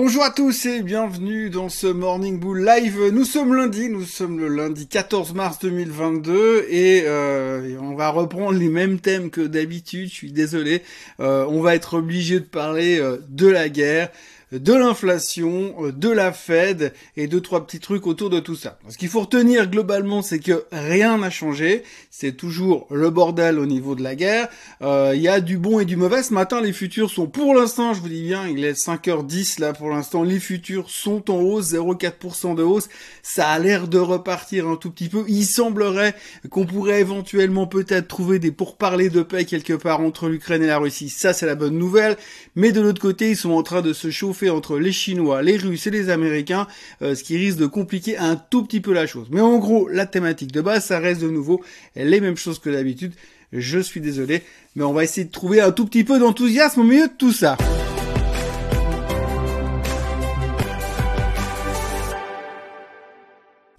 Bonjour à tous et bienvenue dans ce Morning Bull Live. Nous sommes lundi, nous sommes le lundi 14 mars 2022 et, euh, on va reprendre les mêmes thèmes que d'habitude. Je suis désolé, euh, on va être obligé de parler euh, de la guerre de l'inflation, euh, de la Fed et deux trois petits trucs autour de tout ça. Ce qu'il faut retenir globalement, c'est que rien n'a changé. C'est toujours le bordel au niveau de la guerre. Euh, il y a du bon et du mauvais. Ce matin, les futurs sont pour l'instant, je vous dis bien, il est 5h10 là pour l'instant. Les futurs sont en hausse, 0,4% de hausse. Ça a l'air de repartir un tout petit peu. Il semblerait qu'on pourrait éventuellement peut-être trouver des pourparlers de paix quelque part entre l'Ukraine et la Russie. Ça, c'est la bonne nouvelle. Mais de l'autre côté, ils sont en train de se chauffer entre les Chinois, les Russes et les Américains, euh, ce qui risque de compliquer un tout petit peu la chose. Mais en gros, la thématique de base, ça reste de nouveau les mêmes choses que d'habitude. Je suis désolé, mais on va essayer de trouver un tout petit peu d'enthousiasme au milieu de tout ça.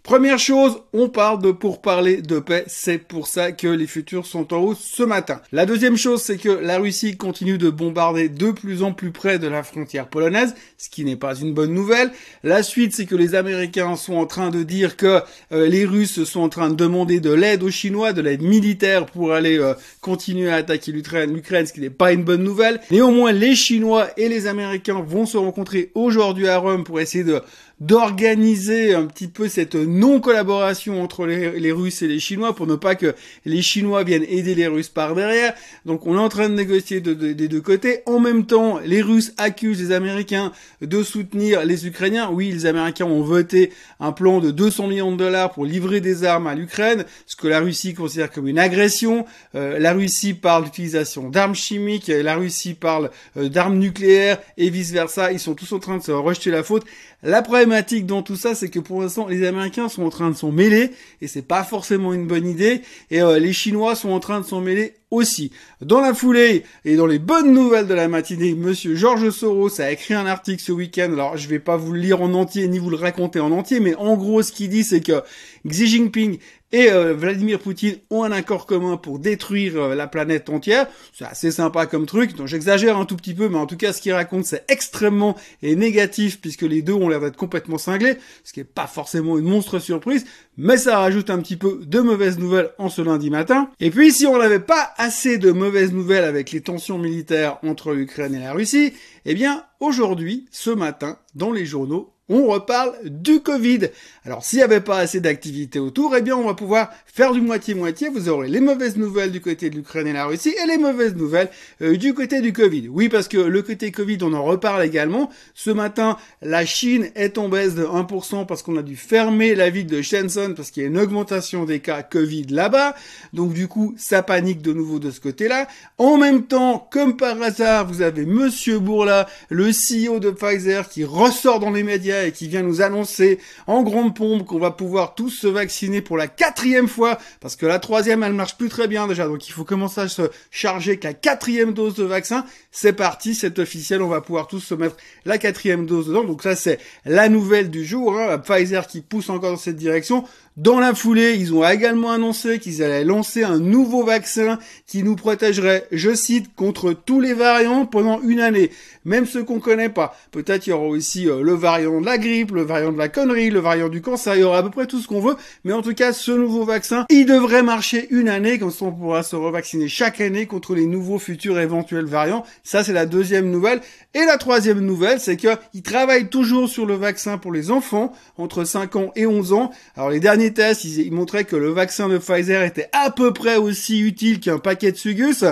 Première chose, on parle de pour parler de paix, c'est pour ça que les futurs sont en hausse ce matin. La deuxième chose, c'est que la Russie continue de bombarder de plus en plus près de la frontière polonaise, ce qui n'est pas une bonne nouvelle. La suite, c'est que les Américains sont en train de dire que euh, les Russes sont en train de demander de l'aide aux Chinois, de l'aide militaire pour aller euh, continuer à attaquer l'Ukraine, l'Ukraine, ce qui n'est pas une bonne nouvelle. Néanmoins, les Chinois et les Américains vont se rencontrer aujourd'hui à Rome pour essayer de d'organiser un petit peu cette non-collaboration entre les, Russes et les Chinois pour ne pas que les Chinois viennent aider les Russes par derrière. Donc on est en train de négocier des deux côtés. En même temps, les Russes accusent les Américains de soutenir les Ukrainiens. Oui, les Américains ont voté un plan de 200 millions de dollars pour livrer des armes à l'Ukraine, ce que la Russie considère comme une agression. Euh, la Russie parle d'utilisation d'armes chimiques, la Russie parle euh, d'armes nucléaires et vice-versa. Ils sont tous en train de se rejeter la faute. La problématique dans tout ça, c'est que pour l'instant, les Américains sont en train de s'en mêler, et c'est pas forcément une bonne idée, et euh, les Chinois sont en train de s'en mêler aussi. Dans la foulée et dans les bonnes nouvelles de la matinée, monsieur Georges Soros a écrit un article ce week-end. Alors, je vais pas vous le lire en entier ni vous le raconter en entier, mais en gros, ce qu'il dit, c'est que Xi Jinping et euh, Vladimir Poutine ont un accord commun pour détruire euh, la planète entière. C'est assez sympa comme truc, donc j'exagère un tout petit peu, mais en tout cas ce qu'il raconte c'est extrêmement et négatif puisque les deux ont l'air d'être complètement cinglés, ce qui est pas forcément une monstre surprise, mais ça rajoute un petit peu de mauvaises nouvelles en ce lundi matin. Et puis si on n'avait pas assez de mauvaises nouvelles avec les tensions militaires entre l'Ukraine et la Russie, eh bien aujourd'hui, ce matin, dans les journaux, on reparle du Covid. Alors s'il n'y avait pas assez d'activité autour, eh bien on va pouvoir faire du moitié-moitié. Vous aurez les mauvaises nouvelles du côté de l'Ukraine et la Russie et les mauvaises nouvelles euh, du côté du Covid. Oui, parce que le côté Covid, on en reparle également. Ce matin, la Chine est en baisse de 1% parce qu'on a dû fermer la ville de Shenzhen parce qu'il y a une augmentation des cas Covid là-bas. Donc du coup, ça panique de nouveau de ce côté-là. En même temps, comme par hasard, vous avez Monsieur Bourla, le CEO de Pfizer, qui ressort dans les médias et qui vient nous annoncer en grande pompe qu'on va pouvoir tous se vacciner pour la quatrième fois, parce que la troisième, elle marche plus très bien déjà, donc il faut commencer à se charger que la quatrième dose de vaccin. C'est parti, c'est officiel, on va pouvoir tous se mettre la quatrième dose dedans. Donc ça, c'est la nouvelle du jour, hein, Pfizer qui pousse encore dans cette direction. Dans la foulée, ils ont également annoncé qu'ils allaient lancer un nouveau vaccin qui nous protégerait, je cite, contre tous les variants pendant une année, même ceux qu'on connaît pas. Peut-être il y aura aussi euh, le variant de la grippe, le variant de la connerie, le variant du cancer, il y aura à peu près tout ce qu'on veut, mais en tout cas, ce nouveau vaccin, il devrait marcher une année, comme ça on pourra se revacciner chaque année contre les nouveaux futurs éventuels variants. Ça, c'est la deuxième nouvelle. Et la troisième nouvelle, c'est qu'ils travaillent toujours sur le vaccin pour les enfants entre 5 ans et 11 ans. Alors les derniers tests, ils, montraient que le vaccin de Pfizer était à peu près aussi utile qu'un paquet de Sugus.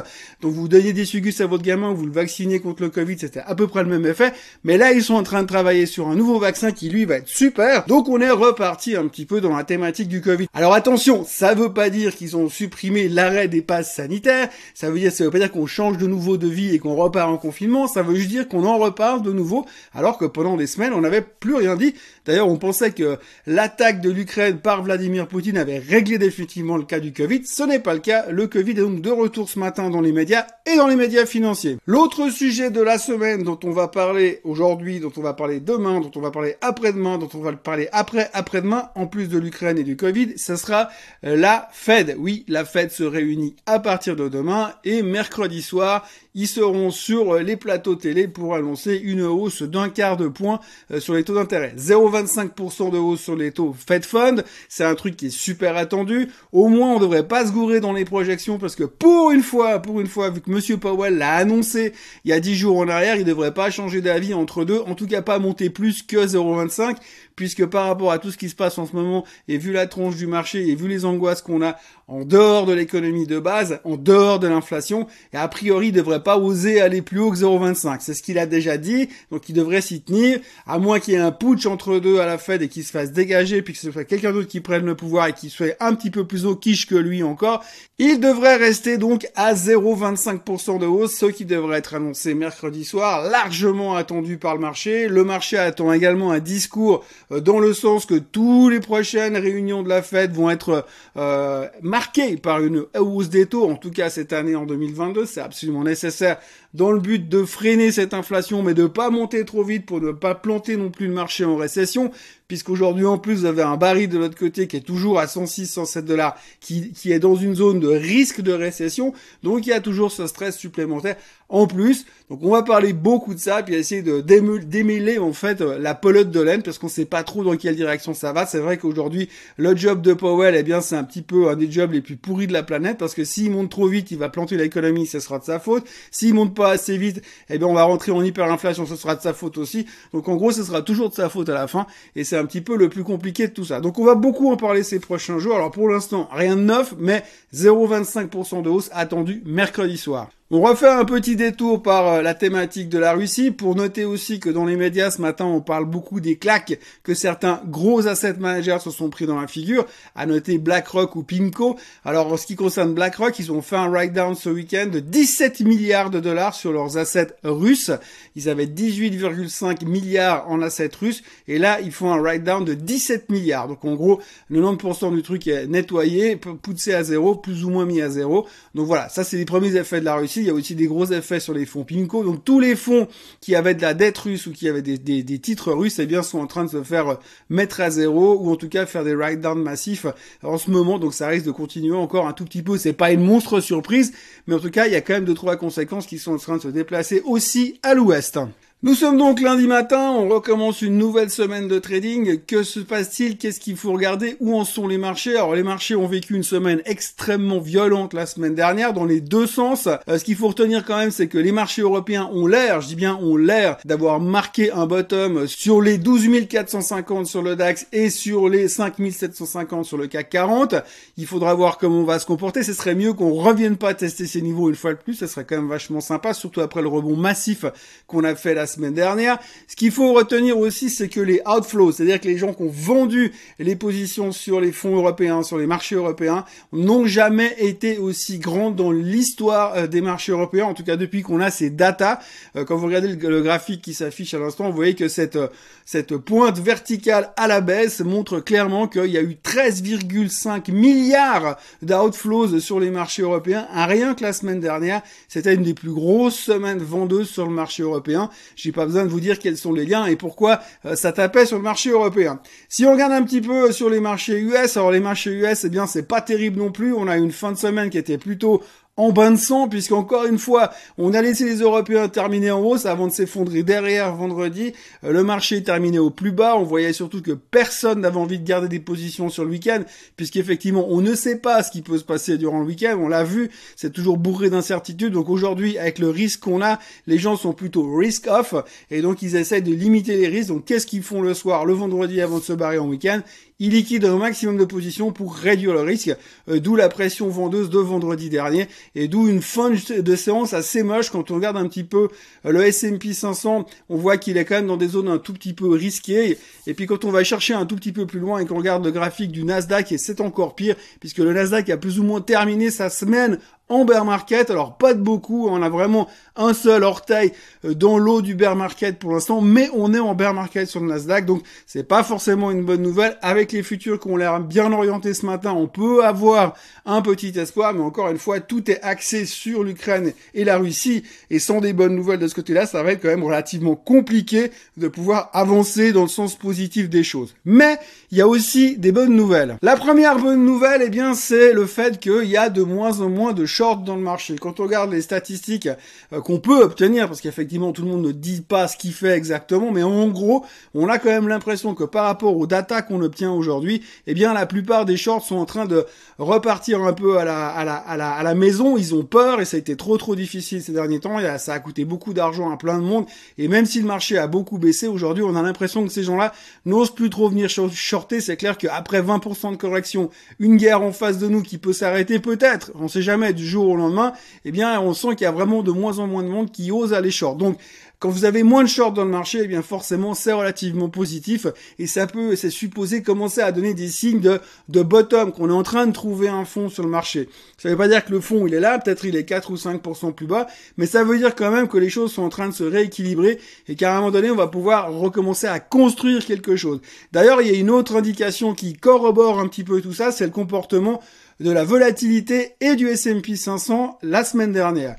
Donc vous donniez des Sugus à votre gamin, vous le vaccinez contre le Covid, c'était à peu près le même effet. Mais là, ils sont en train de travailler sur un nouveau vaccin qui lui va être super. Donc on est reparti un petit peu dans la thématique du Covid. Alors attention, ça veut pas dire qu'ils ont supprimé l'arrêt des passes sanitaires. Ça veut dire, ça veut pas dire qu'on change de nouveau de vie et qu'on repart en confinement. Ça veut juste dire qu'on en reparle de nouveau, alors que pendant des semaines, on n'avait plus rien dit. D'ailleurs, on pensait que l'attaque de l'Ukraine par Vladimir Poutine avait réglé définitivement le cas du Covid. Ce n'est pas le cas. Le Covid est donc de retour ce matin dans les médias et dans les médias financiers. L'autre sujet de la semaine dont on va parler aujourd'hui, dont on va parler demain, dont on va parler après-demain, dont on va parler après après-demain, en plus de l'Ukraine et du Covid, ce sera euh, la Fed. Oui, la Fed se réunit à partir de demain et mercredi soir, ils seront sur les plateaux télé pour annoncer une hausse d'un quart de point euh, sur les taux d'intérêt. 0,25% de hausse sur les taux Fed Fund, c'est un truc qui est super attendu. Au moins, on devrait pas se gourer dans les projections parce que pour une fois, pour une fois, vu que Monsieur Powell l'a annoncé il y a 10 jours en arrière, il devrait pas changer d'avis entre deux, en tout cas pas monter plus que 0,25 puisque par rapport à tout ce qui se passe en ce moment, et vu la tronche du marché, et vu les angoisses qu'on a en dehors de l'économie de base, en dehors de l'inflation, et a priori il devrait pas oser aller plus haut que 0,25. C'est ce qu'il a déjà dit, donc il devrait s'y tenir, à moins qu'il y ait un putsch entre deux à la Fed et qu'il se fasse dégager, puis que ce soit quelqu'un d'autre qui prenne le pouvoir et qui soit un petit peu plus au quiche que lui encore, il devrait rester donc à 0,25% de hausse, ce qui devrait être annoncé mercredi soir, largement attendu par le marché. Le marché attend également un discours dans le sens que tous les prochaines réunions de la Fed vont être euh, marquées par une hausse des taux, en tout cas cette année en 2022, c'est absolument nécessaire dans le but de freiner cette inflation, mais de pas monter trop vite pour ne pas planter non plus le marché en récession, puisqu'aujourd'hui en plus vous avez un baril de l'autre côté qui est toujours à 106, 107 dollars, qui, qui est dans une zone de risque de récession, donc il y a toujours ce stress supplémentaire en plus. Donc on va parler beaucoup de ça, puis essayer de démêler en fait euh, la pelote de laine, parce qu'on sait pas trop dans quelle direction ça va. C'est vrai qu'aujourd'hui le job de Powell, eh bien c'est un petit peu un des jobs les plus pourris de la planète, parce que s'il monte trop vite, il va planter l'économie, ce sera de sa faute. S'il monte pas assez vite, eh bien on va rentrer en hyperinflation, ce sera de sa faute aussi. Donc en gros, ce sera toujours de sa faute à la fin, et c'est un petit peu le plus compliqué de tout ça. Donc on va beaucoup en parler ces prochains jours. Alors pour l'instant, rien de neuf, mais 0,25% de hausse attendue mercredi soir. On refait un petit détour par euh, la thématique de la Russie pour noter aussi que dans les médias ce matin on parle beaucoup des claques que certains gros asset managers se sont pris dans la figure, à noter BlackRock ou Pinco. Alors en ce qui concerne BlackRock, ils ont fait un write-down ce week-end de 17 milliards de dollars sur leurs assets russes. Ils avaient 18,5 milliards en assets russes et là ils font un write-down de 17 milliards. Donc en gros 90% du truc est nettoyé, poussé à zéro, plus ou moins mis à zéro. Donc voilà, ça c'est les premiers effets de la Russie il y a aussi des gros effets sur les fonds Pinko. Donc tous les fonds qui avaient de la dette russe ou qui avaient des, titres russes, eh bien, sont en train de se faire euh, mettre à zéro ou en tout cas faire des write-downs massifs euh, en ce moment. Donc ça risque de continuer encore un tout petit peu. C'est pas une monstre surprise, mais en tout cas, il y a quand même deux trois conséquences qui sont en train de se déplacer aussi à l'ouest. Nous sommes donc lundi matin, on recommence une nouvelle semaine de trading. Que se passe-t-il? Qu'est-ce qu'il faut regarder? Où en sont les marchés? Alors les marchés ont vécu une semaine extrêmement violente la semaine dernière dans les deux sens. Euh, ce qu'il faut retenir quand même, c'est que les marchés européens ont l'air, je dis bien ont l'air, d'avoir marqué un bottom sur les 12 450 sur le DAX et sur les 5 750 sur le CAC 40. Il faudra voir comment on va se comporter. Ce serait mieux qu'on revienne pas tester ces niveaux une fois de plus. Ce serait quand même vachement sympa, surtout après le rebond massif qu'on a fait la semaine dernière. Ce qu'il faut retenir aussi, c'est que les outflows, c'est-à-dire que les gens qui ont vendu les positions sur les fonds européens, sur les marchés européens, n'ont jamais été aussi grands dans l'histoire euh, des marchés européens, en tout cas depuis qu'on a ces datas. Euh, quand vous regardez le, graphique qui s'affiche à l'instant, vous voyez que cette, euh, cette pointe verticale à la baisse montre clairement qu'il y a eu 13,5 milliards d'outflows sur les marchés européens, rien que la semaine dernière. C'était une des plus grosses semaines vendeuses sur le marché européen. J'ai pas besoin de vous dire quels sont les liens et pourquoi euh, ça tapait sur le marché européen. Si on regarde un petit peu sur les marchés US, alors les marchés US, eh bien c'est pas terrible non plus. On a une fin de semaine qui était plutôt en bain de sang, puisqu'encore une fois, on a laissé les Européens terminer en hausse avant de s'effondrer derrière vendredi. Euh, le marché est terminé au plus bas. On voyait surtout que personne n'avait envie de garder des positions sur le week-end, puisqu'effectivement, on ne sait pas ce qui peut se passer durant le week-end. On l'a vu, c'est toujours bourré d'incertitudes. Donc aujourd'hui, avec le risque qu'on a, les gens sont plutôt risk-off, et donc ils essayent de limiter les risques. Donc qu'est-ce qu'ils font le soir, le vendredi avant de se barrer en week-end? Il liquide un maximum de positions pour réduire le risque, euh, d'où la pression vendeuse de vendredi dernier, et d'où une fin de séance assez moche quand on regarde un petit peu euh, le S&P 500, on voit qu'il est quand même dans des zones un tout petit peu risquées, et puis quand on va chercher un tout petit peu plus loin et qu'on regarde le graphique du Nasdaq, et c'est encore pire, puisque le Nasdaq a plus ou moins terminé sa semaine en bear market. Alors pas de beaucoup, on a vraiment un seul orteil euh, dans l'eau du bear market pour l'instant, mais on est en bear market sur le Nasdaq, donc c'est pas forcément une bonne nouvelle. Avec les futurs qui ont l'air bien orientés ce matin, on peut avoir un petit espoir, mais encore une fois, tout est axé sur l'Ukraine et la Russie, et sans des bonnes nouvelles de ce côté-là, ça va être quand même relativement compliqué de pouvoir avancer dans le sens positif des choses. Mais il y a aussi des bonnes nouvelles. La première bonne nouvelle, eh bien, c'est le fait qu'il y a de moins en moins de shorts dans le marché. Quand on regarde les statistiques euh, qu'on peut obtenir, parce qu'effectivement tout le monde ne dit pas ce qu'il fait exactement, mais en gros, on a quand même l'impression que par rapport aux data qu'on obtient aujourd'hui, eh bien, la plupart des shorts sont en train de repartir un peu à la, à la, à la, à la maison. Ils ont peur et ça a été trop trop difficile ces derniers temps. Ça a coûté beaucoup d'argent à plein de monde. Et même si le marché a beaucoup baissé aujourd'hui, on a l'impression que ces gens-là n'osent plus trop venir shorter. C'est clair qu'après 20% de correction, une guerre en face de nous qui peut s'arrêter peut-être, on sait jamais du jour au lendemain, eh bien, on sent qu'il y a vraiment de moins en moins de monde qui ose aller short. Donc, quand vous avez moins de short dans le marché, eh bien forcément c'est relativement positif et ça peut, c'est supposé commencer à donner des signes de, de bottom, qu'on est en train de trouver un fond sur le marché. Ça veut pas dire que le fond il est là, peut-être il est 4 ou 5% plus bas, mais ça veut dire quand même que les choses sont en train de se rééquilibrer et qu'à un moment donné on va pouvoir recommencer à construire quelque chose. D'ailleurs il y a une autre indication qui corrobore un petit peu tout ça, c'est le comportement de la volatilité et du S&P 500 la semaine dernière.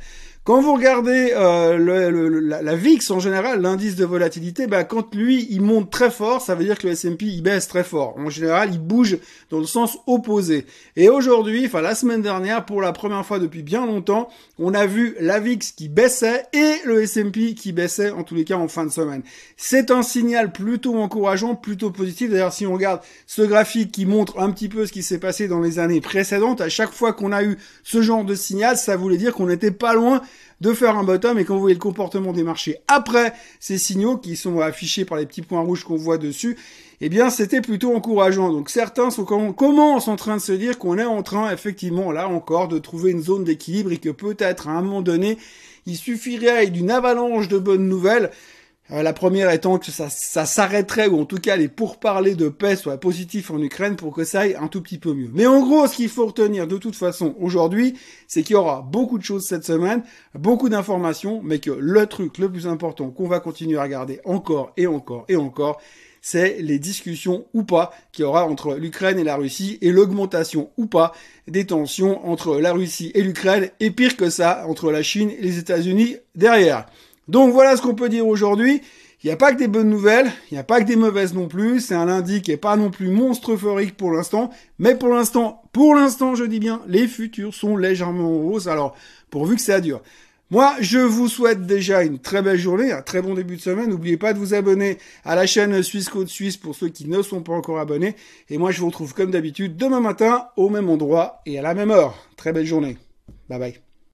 Quand vous regardez euh, le, la, VIX en général, l'indice de volatilité, bah, quand lui il monte très fort, ça veut dire que le S&P il baisse très fort. En général, il bouge dans le sens opposé. Et aujourd'hui, enfin la semaine dernière, pour la première fois depuis bien longtemps, on a vu la VIX qui baissait et le S&P qui baissait en tous les cas en fin de semaine. C'est un signal plutôt encourageant, plutôt positif. D'ailleurs, si on regarde ce graphique qui montre un petit peu ce qui s'est passé dans les années précédentes, à chaque fois qu'on a eu ce genre de signal, ça voulait dire qu'on n'était pas loin de faire un bottom et quand vous voyez le comportement des marchés après ces signaux qui sont affichés par les petits points rouges qu'on voit dessus, eh bien c'était plutôt encourageant. Donc certains sont commencent en train de se dire qu'on est en train effectivement là encore de trouver une zone d'équilibre et que peut-être à un moment donné il suffirait d'une avalanche de bonnes nouvelles euh, la première étant que ça, ça s'arrêterait, ou en tout cas les pourparlers de paix soient positifs en Ukraine pour que ça aille un tout petit peu mieux. Mais en gros, ce qu'il faut retenir de toute façon aujourd'hui, c'est qu'il y aura beaucoup de choses cette semaine, beaucoup d'informations, mais que le truc le plus important qu'on va continuer à regarder encore et encore et encore, c'est les discussions ou pas qu'il y aura entre l'Ukraine et la Russie et l'augmentation ou pas des tensions entre la Russie et l'Ukraine et pire que ça, entre la Chine et les États-Unis derrière. Donc voilà ce qu'on peut dire aujourd'hui. Il n'y a pas que des bonnes nouvelles, il n'y a pas que des mauvaises non plus. C'est un lundi qui est pas non plus monstre euphorique pour l'instant. Mais pour l'instant, pour l'instant, je dis bien, les futurs sont légèrement en hausse. Alors, pourvu que ça dure. Moi, je vous souhaite déjà une très belle journée, un très bon début de semaine. N'oubliez pas de vous abonner à la chaîne Suisse Côte Suisse pour ceux qui ne sont pas encore abonnés. Et moi, je vous retrouve comme d'habitude demain matin au même endroit et à la même heure. Très belle journée. Bye bye.